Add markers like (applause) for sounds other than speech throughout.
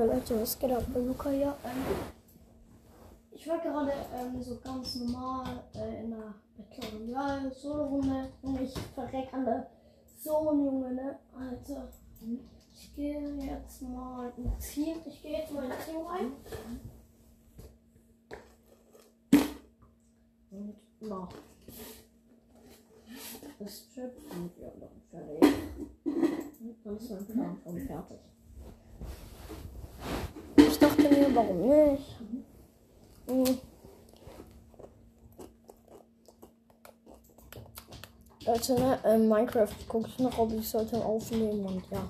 Ja, Leute, was geht ab bei Luca hier? Ähm, ich war gerade ähm, so ganz normal äh, in einer Battle Solo-Runde und ich verreck an der Zone, Junge, ne? Alter. Ich gehe jetzt mal in Team. Ich gehe jetzt mal in Team rein. Und na. Das Chip und ja, dann fertig. Und dann ist mein Plan fertig. Ich dachte mir, warum nicht? Mhm. Leute, ne, äh, Minecraft gucke ich noch, ob ich sollte aufnehmen und ja.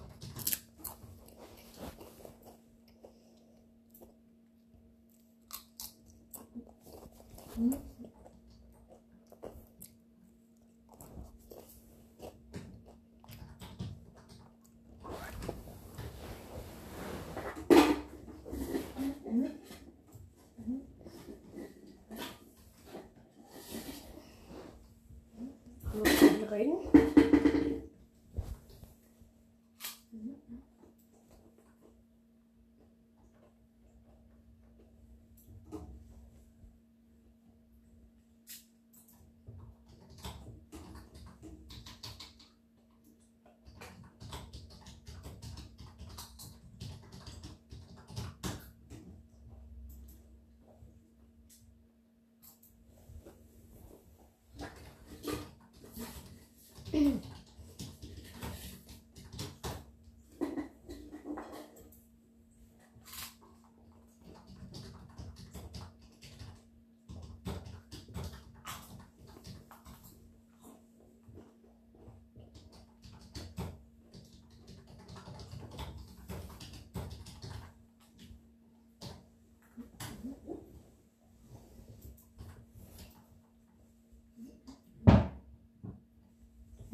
Hallo, können wir reden?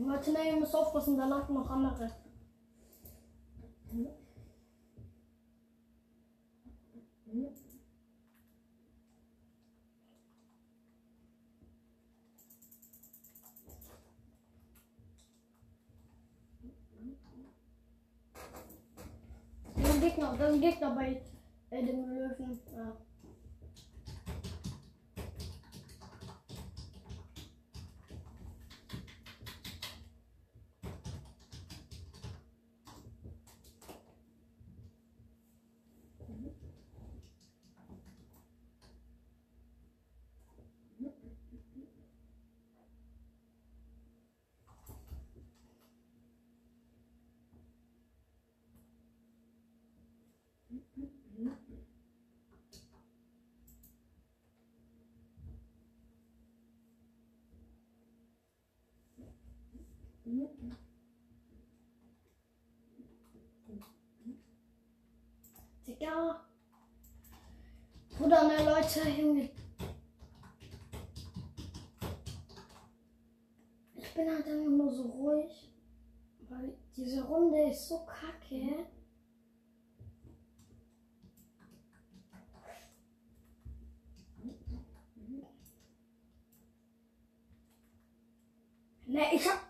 Leute, ne, ihr müsst aufpassen, da laufen noch andere. Da ist ein Gegner, da ist ein Gegner bei äh, dem Löwen. Ja. Digga. Bruder, ne Leute, Junge. Ich bin halt einfach nur so ruhig. Weil diese Runde ist so kacke. Ne, ich hab.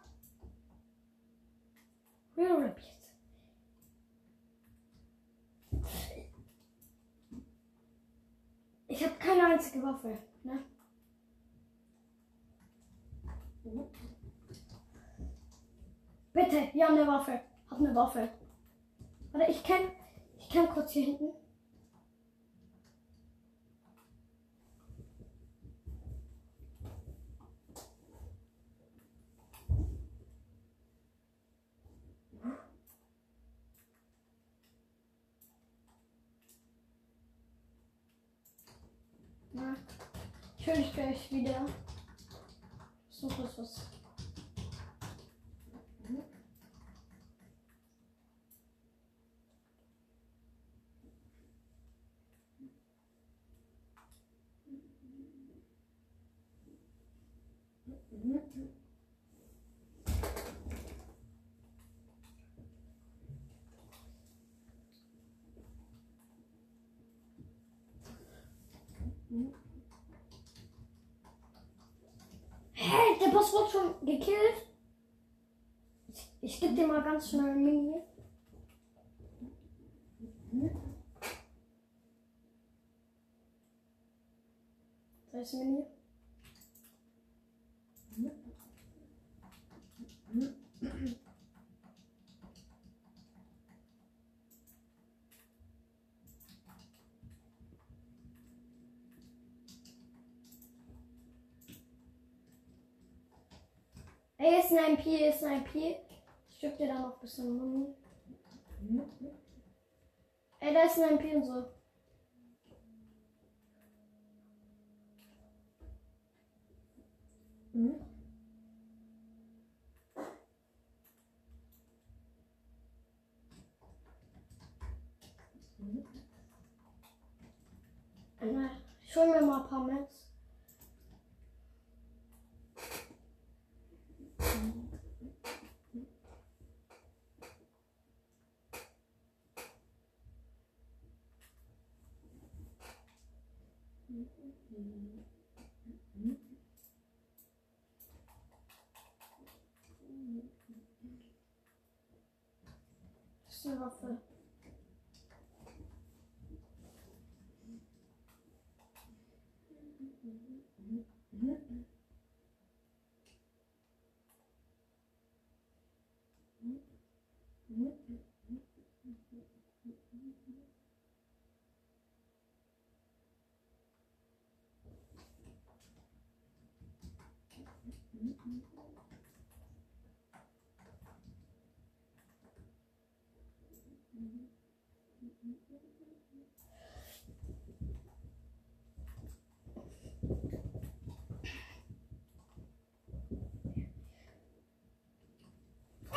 Real jetzt. Ich habe keine einzige Waffe, ne? Bitte, ja, eine Waffe. Hab eine Waffe. Warte, ich kenn. Ich kenn kurz hier hinten. Na, ich höre dich gleich wieder. Suche jetzt was. gebe dir mal ganz schnell Mini. Da Mini. Ist ein P, ist ein P. Ich schick dir da noch ein bisschen Muni. Ey, da ist ein so. Mhm. Ich hol mir mal ein paar Mets. Das ist eine Waffe.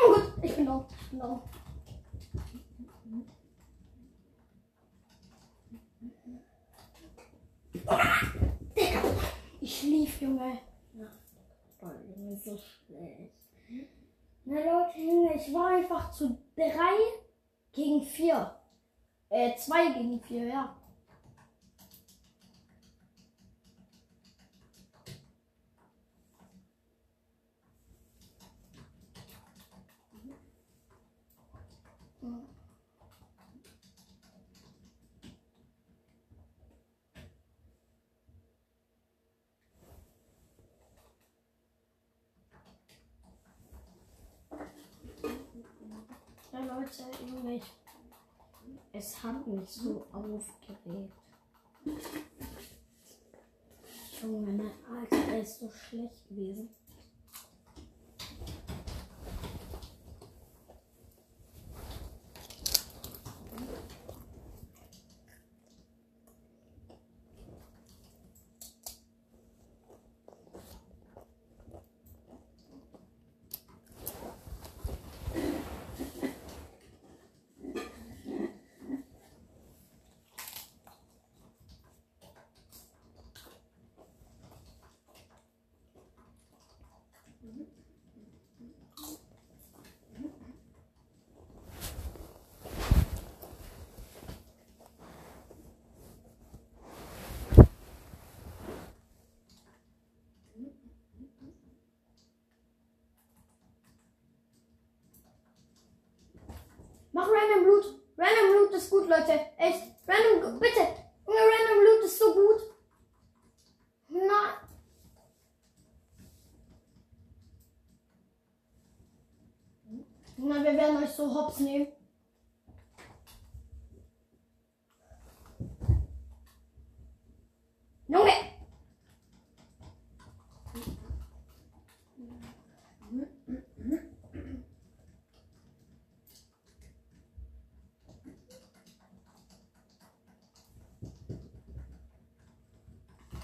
Oh gut, da. Digga, ich lief, Junge. Oh, Junge, so schlecht. Na Leute, Junge, ich war einfach zu drei gegen vier. Äh, zwei gegen vier, ja. Leute, Junge, ich Es hat mich so aufgeregt. Junge, mein Alter, er ist so schlecht gewesen. Mach Random Loot. Random Loot ist gut, Leute. Echt. Random, bitte. Random Loot ist so gut. Nein. Na, wir werden euch so hops nehmen. Junge!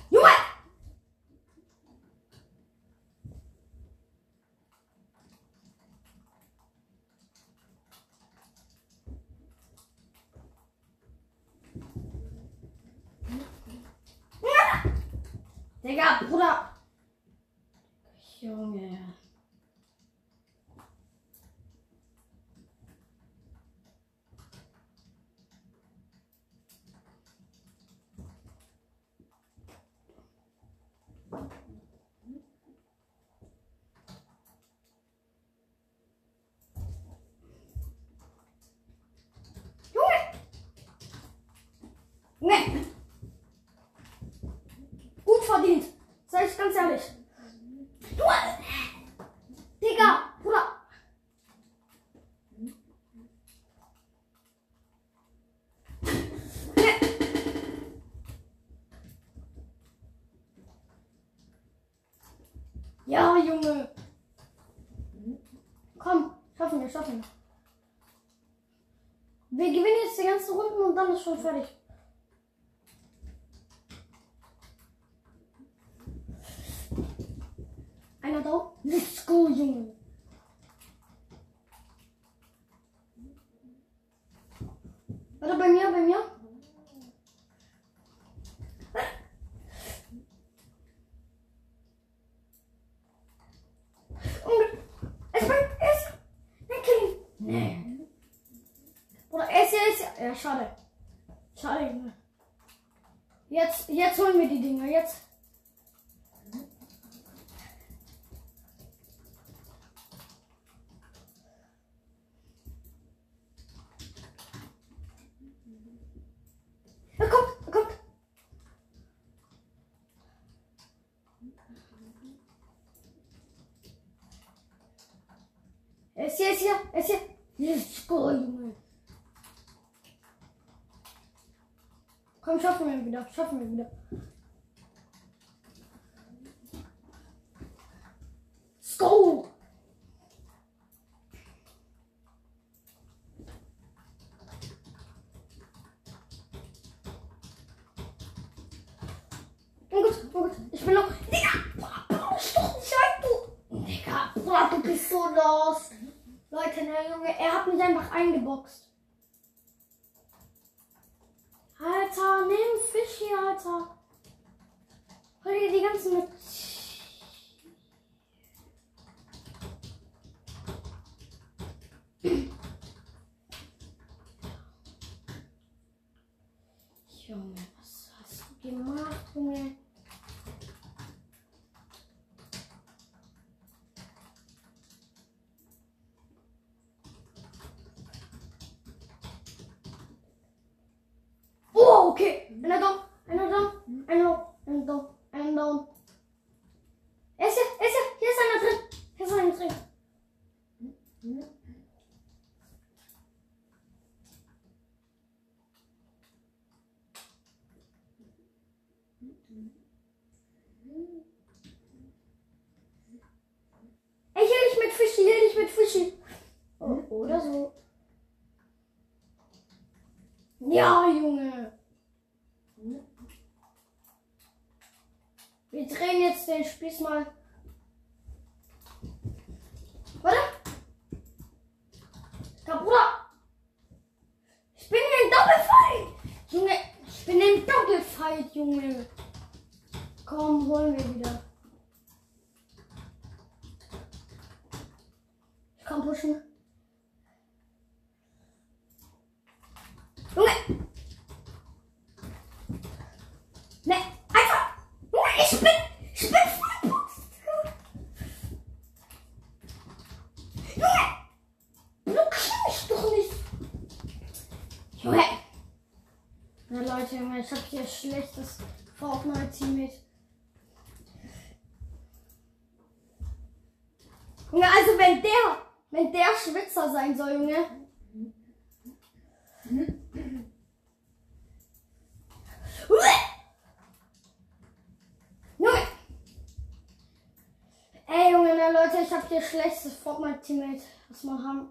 Junge! Digga, Bruder! Junge. Junge! durch. Du! Digga! Bruder! Ja, Junge! Komm, schaffen wir, schaffen wir. Wir gewinnen jetzt die ganzen Runden und dann ist schon fertig. Yes, yes, yes, yes, yes, hier. Komm, schaffen wir wieder, schaffen wir wieder. Mm-hmm. ich habe hier schlechtes Fortnite-Teammate. Junge, also wenn der, wenn der Schwitzer sein soll, Junge. Junge! Ey, Junge, na Leute, ich hab hier schlechtes Fortnite-Teammate, was man haben.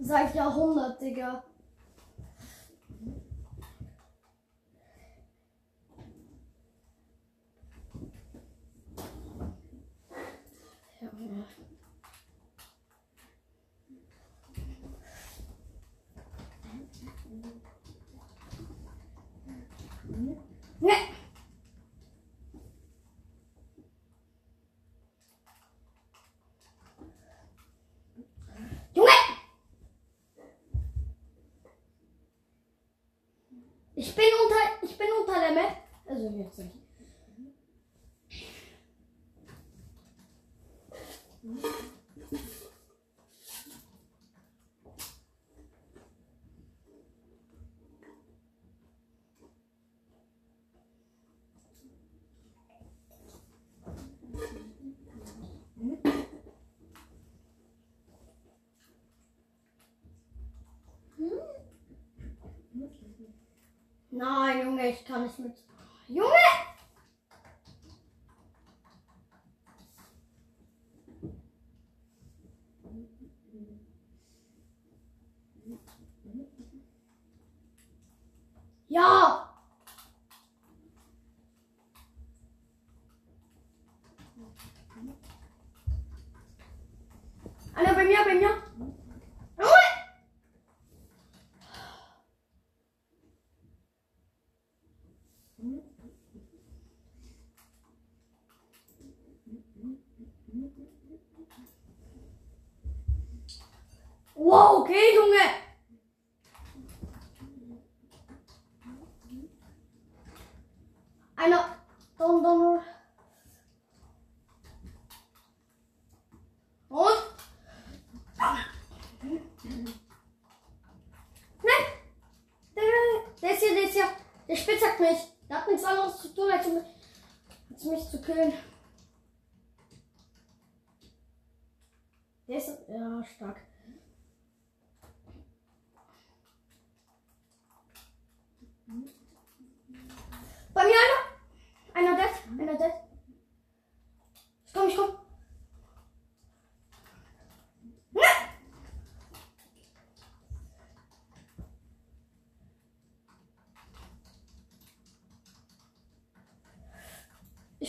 Seit Jahrhundert, Digga. Ich bin unter, ich bin unter der Map. Also jetzt nicht. Nein, Junge, ich kann nicht mit. Junge! Ja! Wow, okay, Junge! Einer. Don, don. Und? Nein! Der, der ist hier, der ist hier. Der spitzhackt mich. Der hat nichts anderes zu tun, als mich, als mich zu killen. Der ist. Ja, stark. Bei mir einer. Einer dead. Einer dead. Ich komm, ich komm. Ne!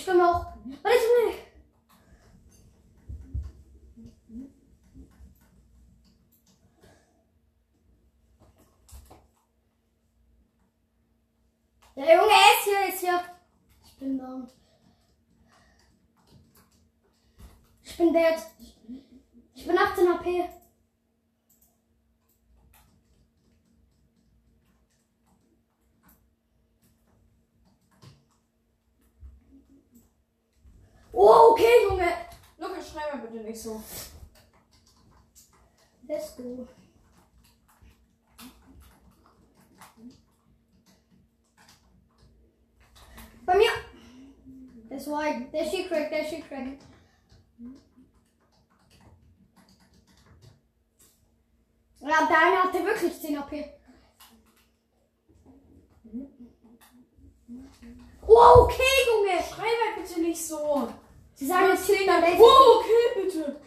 Ich komme auch. Warte, ich will. Der Junge ist hier, er ist hier. Ich bin down. Ich bin dead. Ich bin 18 HP. Oh, okay, Junge. Lukas, schrei mal bitte nicht so. Let's go. Bei mir. Das war der She-Crack, der She-Crack. Ja, der eine hatte wirklich 10 AP. Oh, okay, Junge. Schrei mal bitte nicht so. Sie sagen jetzt rechts. Oh, okay, bitte.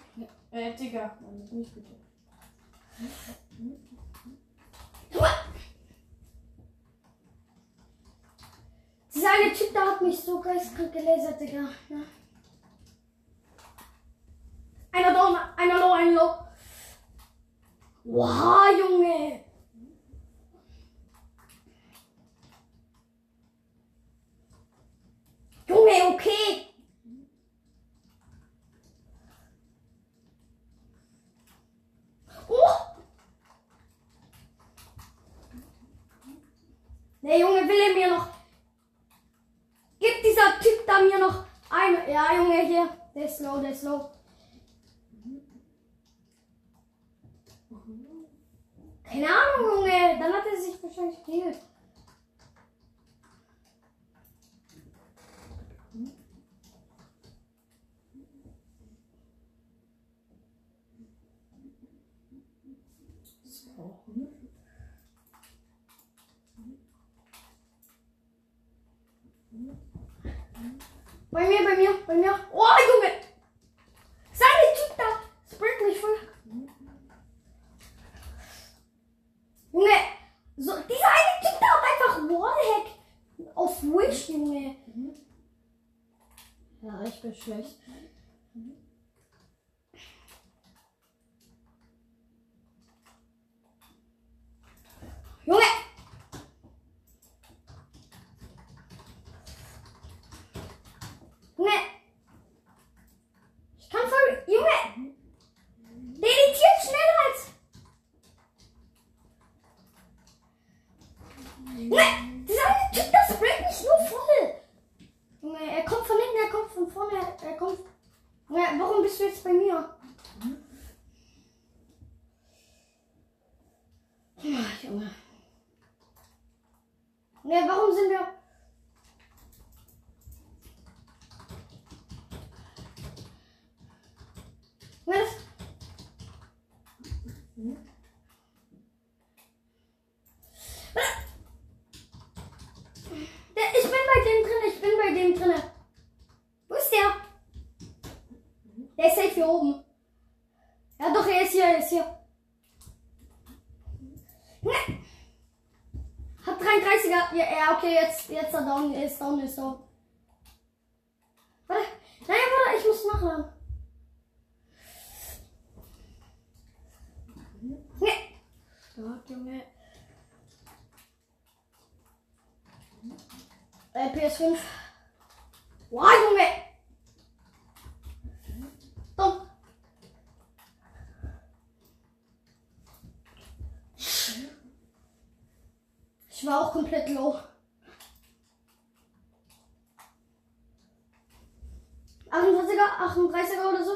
Äh, Digga. Nein, nicht bitte. Dieser eine Typ da hat mich so geistkrank gelasert, Digga. Ja. Einer down, einer low, einer low. Wow, Junge. Junge, okay. Oh. Der Junge will er mir noch. Gibt dieser Typ da mir noch eine. Ja, Junge, ist low, ist low. Keine Ahnung, Junge. Dann hat er sich wahrscheinlich geheilt. Bei mir, bei mir, bei mir. Oh, Junge! Seine Typ da! Springt mich voll. Junge! So, dieser eine Typ da hat einfach Wallhack auf Wish, Junge. Ja, ich bin schlecht. Junge! Junge! Ich kann voll. Junge! Der editiert schneller als. Junge! Dieser eine Typ, das bringt mich nur voll! Junge, er kommt von hinten, er kommt er. Junge, warum bist du jetzt bei mir? Ja, Junge. Ne, warum sind wir. Was? Der, ich bin bei dem drin, ich bin bei dem drin. Wo ist der? Der ist safe hier oben. Ja doch, er ist hier, er ist hier. Ne. Hat 33 38er. Ja, ja, okay, jetzt, jetzt er down ist, down ist, down. Warte. Nein, warte, ich muss nachladen. Nee. Stark, Junge. Äh, PS5. Wow, Junge. Dumm. Ich war auch komplett low. 38er, 38er oder so.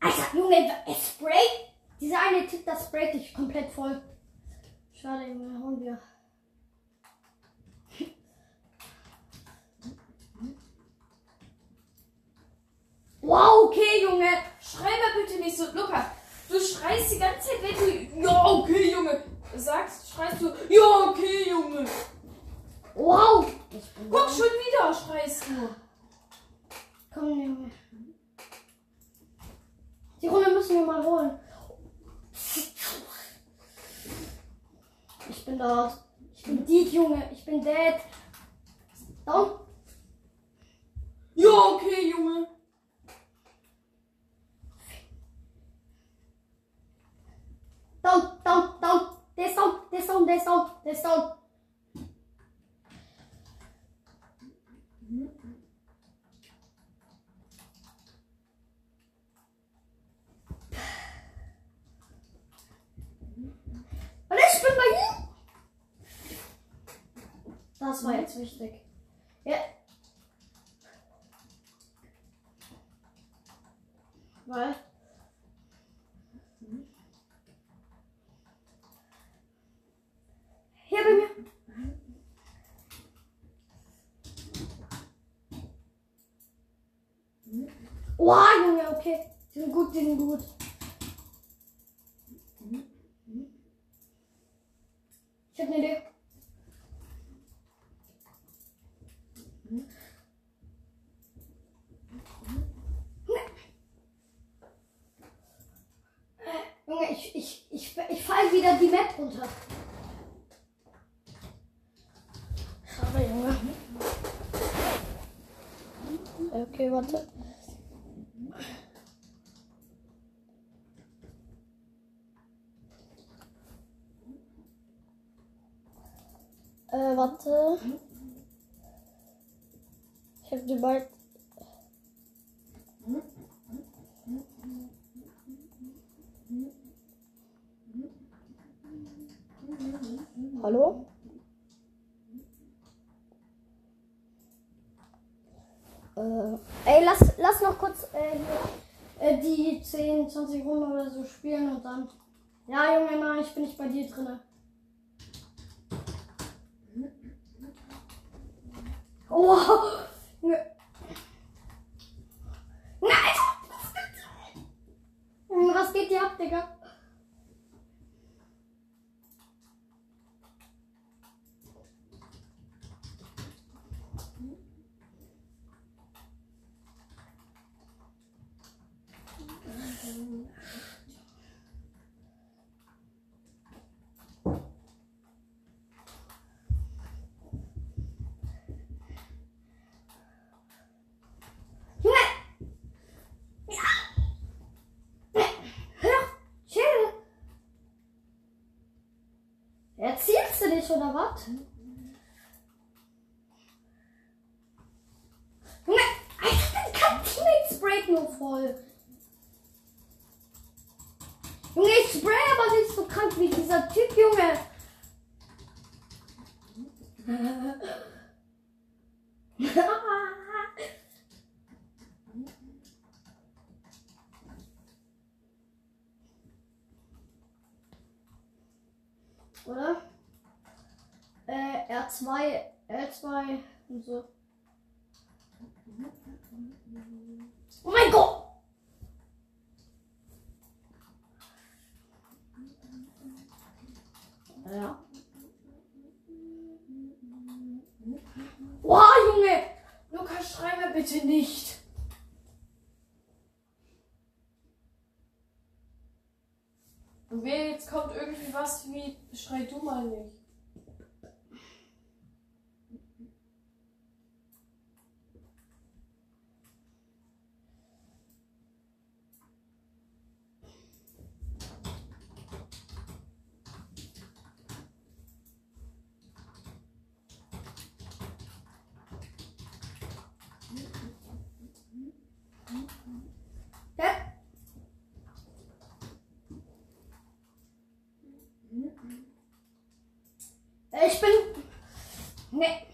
Alter, Junge, es sprayt. Dieser eine Tipp, das sprayt dich komplett voll. Schade, Junge, hauen wir. Wow, okay, Junge. Schrei mal bitte nicht so, Luca. Du schreist die ganze Zeit, wenn du ja okay Junge sagst, schreist du ja okay Junge. Wow. Guck schon wieder, schreist du. Komm, Junge. Die Runde müssen wir mal holen. Ich bin dort. Ich bin Dead, Junge. Ich bin dead. Down. Ja okay Junge. Down, down, down. Der ist down, der ist down, der ist down, der ist down. Das war jetzt wichtig. Ja. Weil. Hier bei mir. Wow, Junge, okay. Die sind gut, die sind gut. Ich hab eine Idee. Äh, Junge, ich, ich, ich, ich fall wieder die Map runter. Schade, Junge. Okay, warte. Äh, warte. Ich hab die bald. Hallo? Äh, ey, lass, lass noch kurz äh, äh, die 10, 20 Runden oder so spielen und dann. Ja, Junge, nein, ich bin nicht bei dir drinne. Oh! Junge. Nein! Was geht dir ab, Digga? Junge! Ja! Hör! Chill! Erziehst du dich oder was? Junge! Alter, dein Teammates break nur voll. Junge, ich spray aber nicht so krank wie dieser Typ, Junge. Oder? Äh, R2, L2 und so. Oh mein Gott! Ja. Wow, Junge! Luca, schrei mal bitte nicht. Und wer jetzt kommt irgendwie was wie, schrei du mal nicht. Äh, Ich bin. Nee.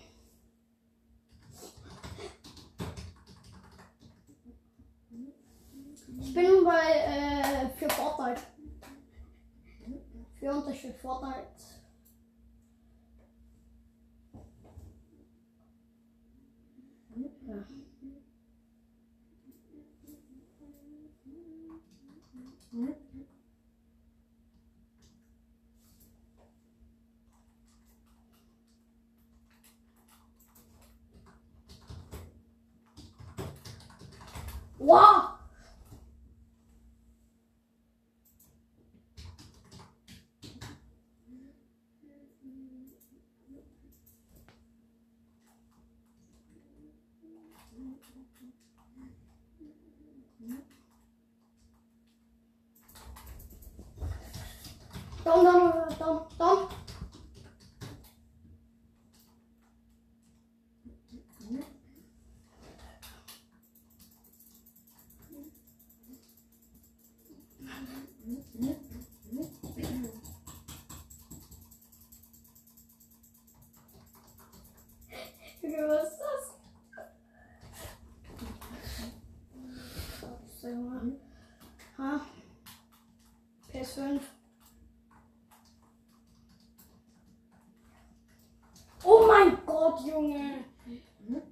Ich bin bei äh, für Fortnite. Für Unterschied Fortnite. Ja. Wow! Down, down, down, down. Junge, was ist das? So, Junge. Ha? PS5. Oh mein Gott, Junge. Junge.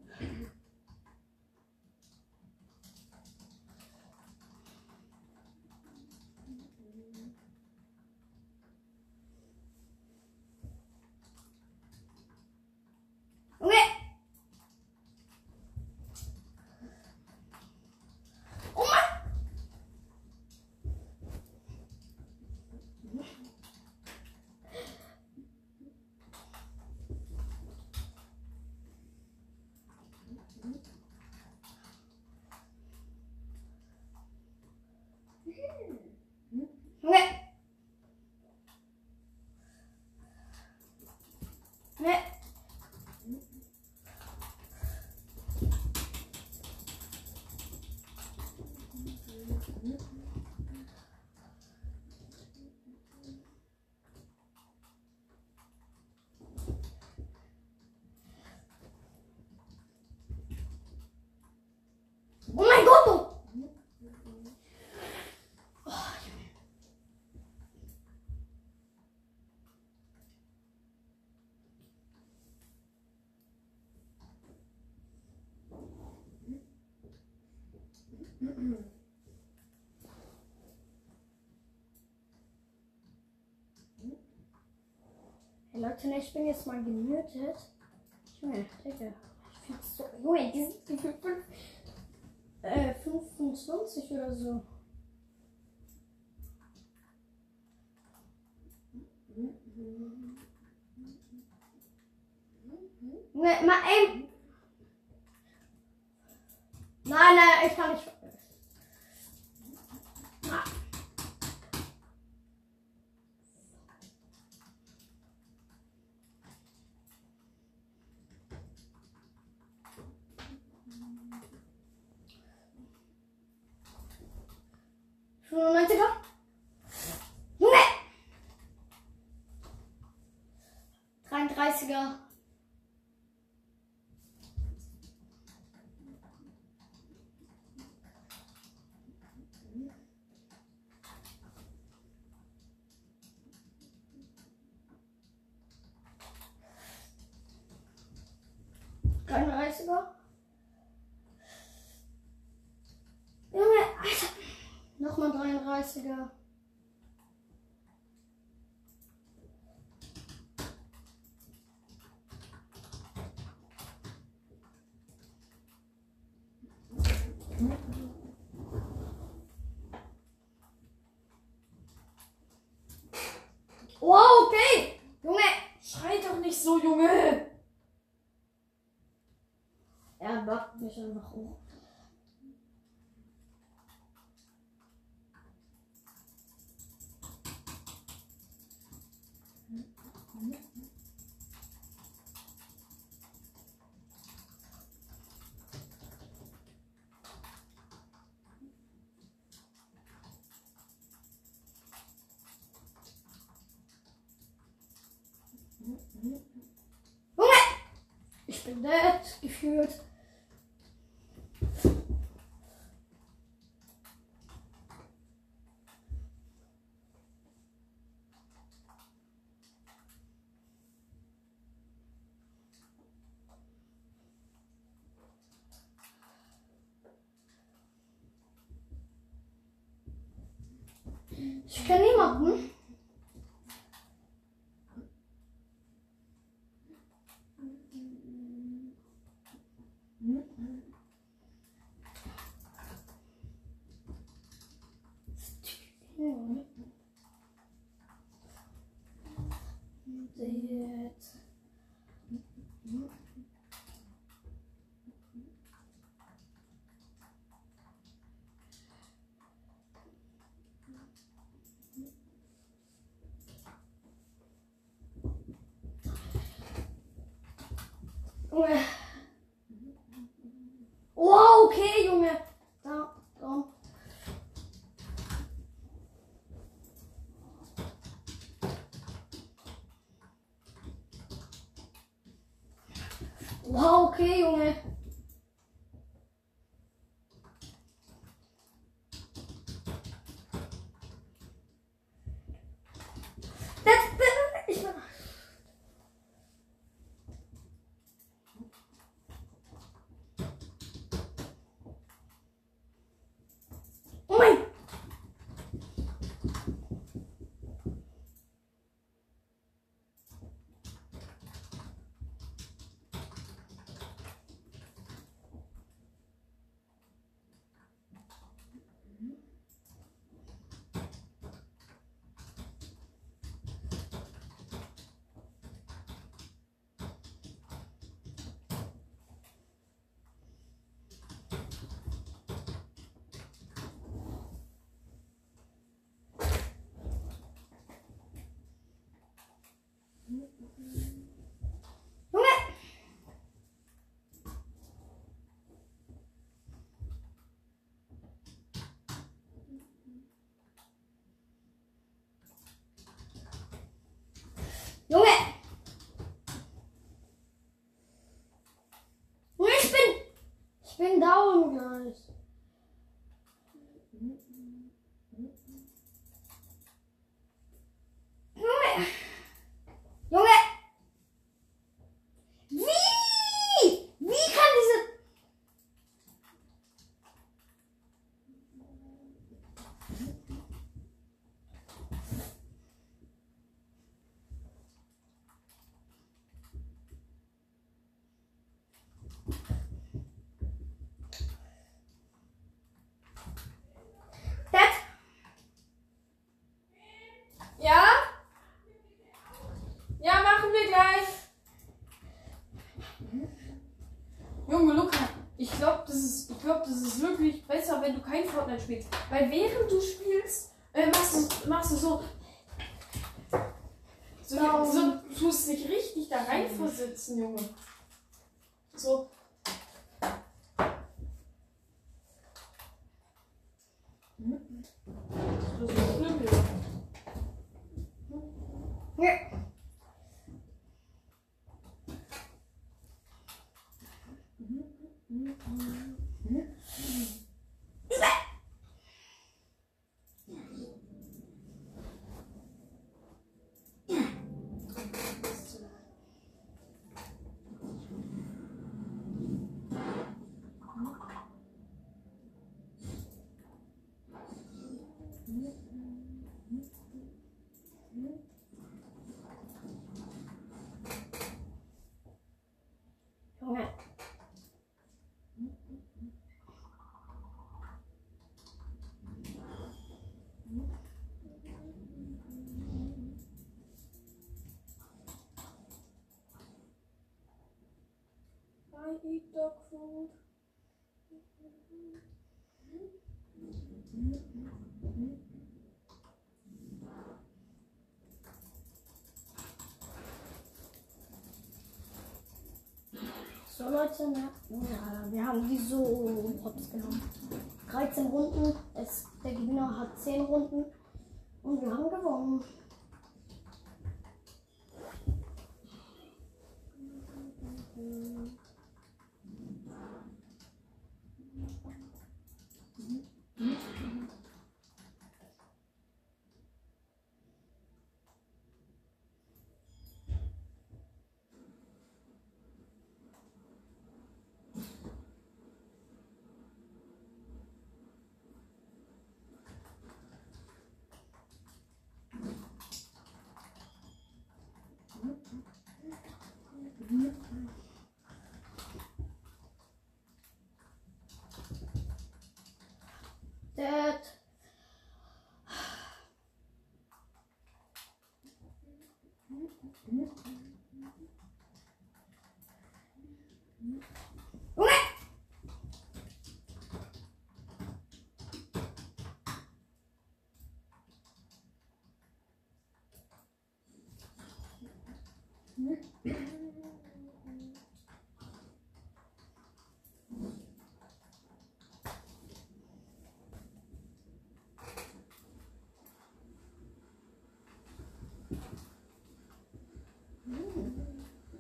Oh mein Junge. Junge. Oh mein Gott! du- Hey Leute, ne, ich bin jetzt mal gemütet. Junge, Digga. So. Junge, die sind die sind fünf, äh, 25 oder so. Ne, mal ey. Nein, nein, ich kann nicht. Ah. Fünfundneunziger? Ne! 33er. Dreiunddreißiger. 33er. Wow, okay. Junge. Schrei doch nicht so, Junge! Er macht mich einfach hoch. Dead, gefühlt. Ich kenne niemanden. Junge! Junge! Junge, ich bin. Ich bin down gleich. Junge! Junge! Wie? Wie kann diese. Das. Ja? Ja, machen wir gleich. Junge Luca, ich glaube, das ist, ich glaube, das ist wirklich besser, wenn du kein Fortnite spielst, weil während du spielst, äh, machst du, machst du so, so, so, du tust dich richtig da rein versetzen, Junge. So. Das ist schlimm, Junge. Ja. Junge. I eat dog food. So Leute, ne? Ja, wir haben die so hops genommen. 13 Runden. Es, der Gewinner hat 10 Runden. Und wir haben gewonnen. Dead.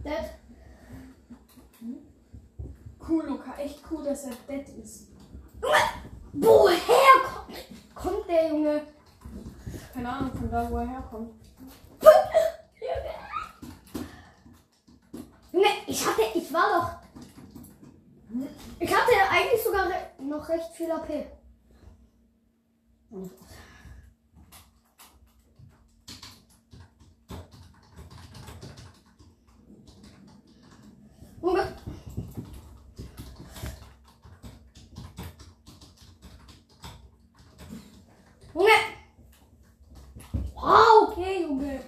Dead. Cool, Luca. Echt cool, dass er dead ist. Woher kommt, kommt der Junge? Keine Ahnung von da, wo er herkommt. Junge, ich hatte, ich war doch. Ich hatte eigentlich sogar re viel AP. Junge. Junge. Wow, okay, Junge.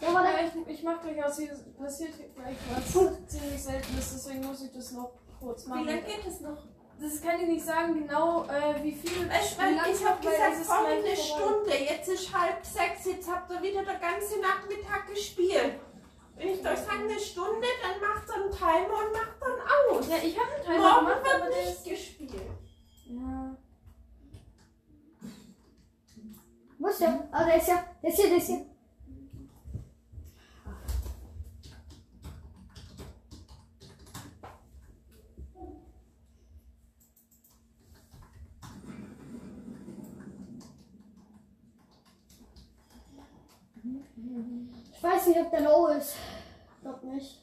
Ja, aber Ja, ich, ich mach gleich aus, hier passiert hier gleich was ziemlich seltenes, deswegen muss ich das noch kurz Wie machen. lange geht es noch? Das kann ich nicht sagen genau, äh, wie viel. Ich, wie lang ich habe gesagt, es ist vorhin eine. Stunde. Jetzt ist halb sechs. Jetzt habt ihr wieder den ganzen Nachmittag gespielt. Wenn ich euch sage eine Stunde, dann macht ihr einen Timer und macht dann aus. Ja, ich habe einen Timer Morgen gemacht, aber wird der nicht ist. gespielt. Ja. Wo ist der? Ah, der ist ja. Der ist hier, der ist hier. Ich weiß nicht, ob der low ist. Ich glaub nicht.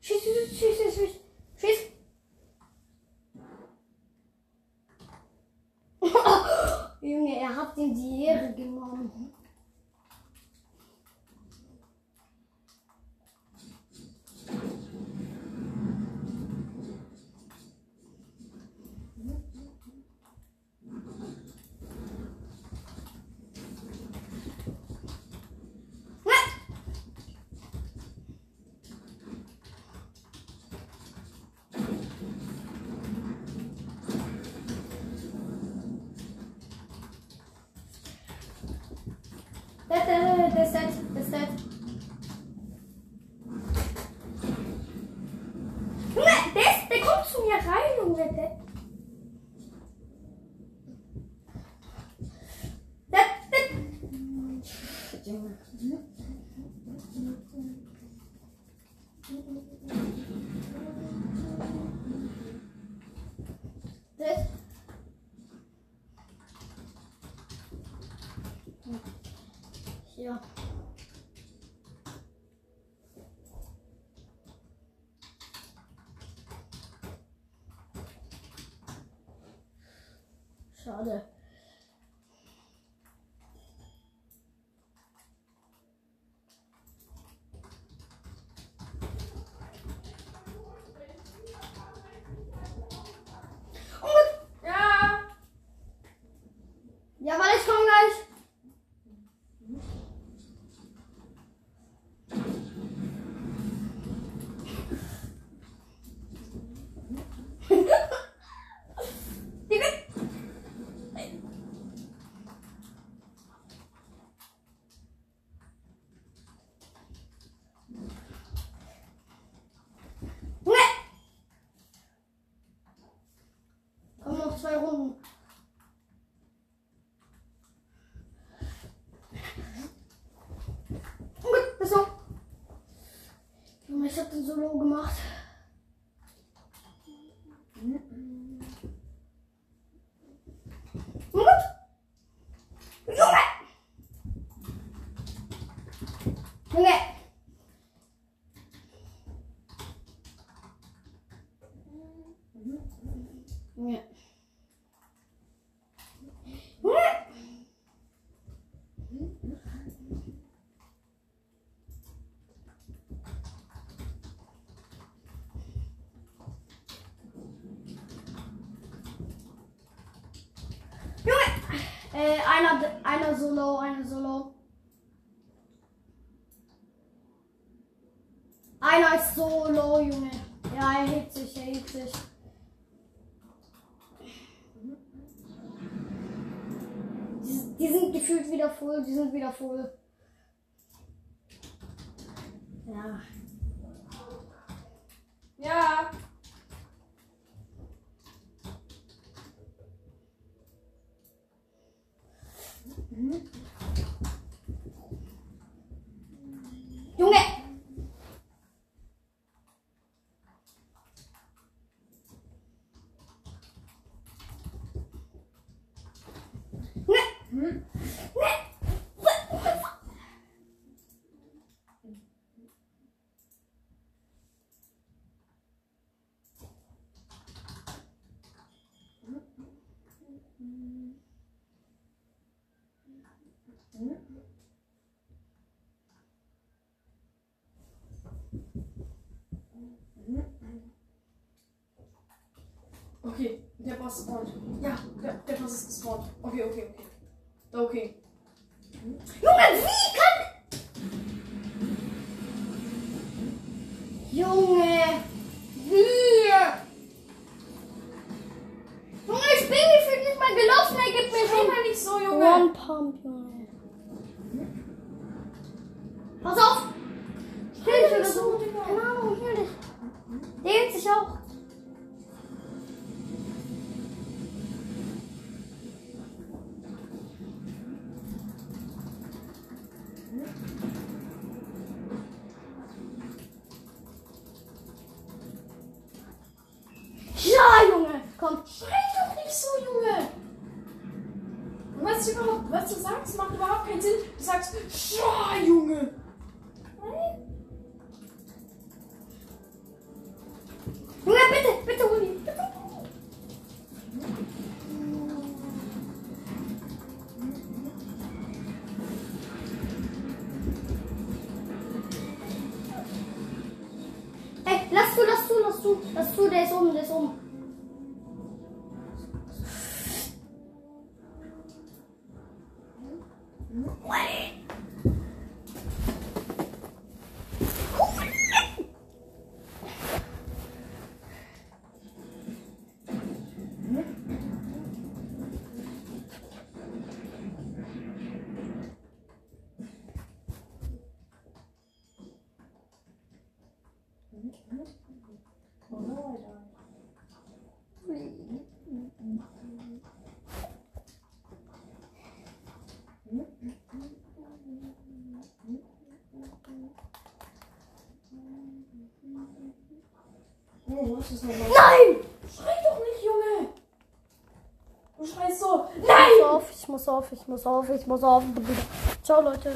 Schieß, schieß, schieß, schieß, schieß. (laughs) Junge, er hat ihm die Ehre genommen. Der, der, der, der ist dead, der ist dead. Junge, der, ist, der kommt zu mir rein, Junge. Der, der, der. Junge. Der. Ja. Schade. Oh Gott. Ja! Ja, warte, ich komme gleich. Digga. Junge. Kommen noch zwei Runden. Oh Gott, das so. Junge, ich hab den so low gemacht. Oh Gott. Junge! Junge! Äh, einer, einer Solo, einer Solo. Einer ist Solo, Junge. Ja, er hebt sich, er hebt sich. Die, die sind gefühlt wieder voll, die sind wieder voll. Ja. Ja. Junge! Ne! Okay, der Boss spawnt. Ja, der, der Boss ist gespawnt. Okay, okay, okay. Okay. Junge, wie kann. Junge! Was du sagst, macht überhaupt keinen Sinn. Du sagst, Junge. Junge, Was ist nochmal? Nein! Schrei doch nicht, Junge. Du schreist so. Ich muss auf, ich muss auf, ich muss auf, ich muss auf. Ciao, Leute.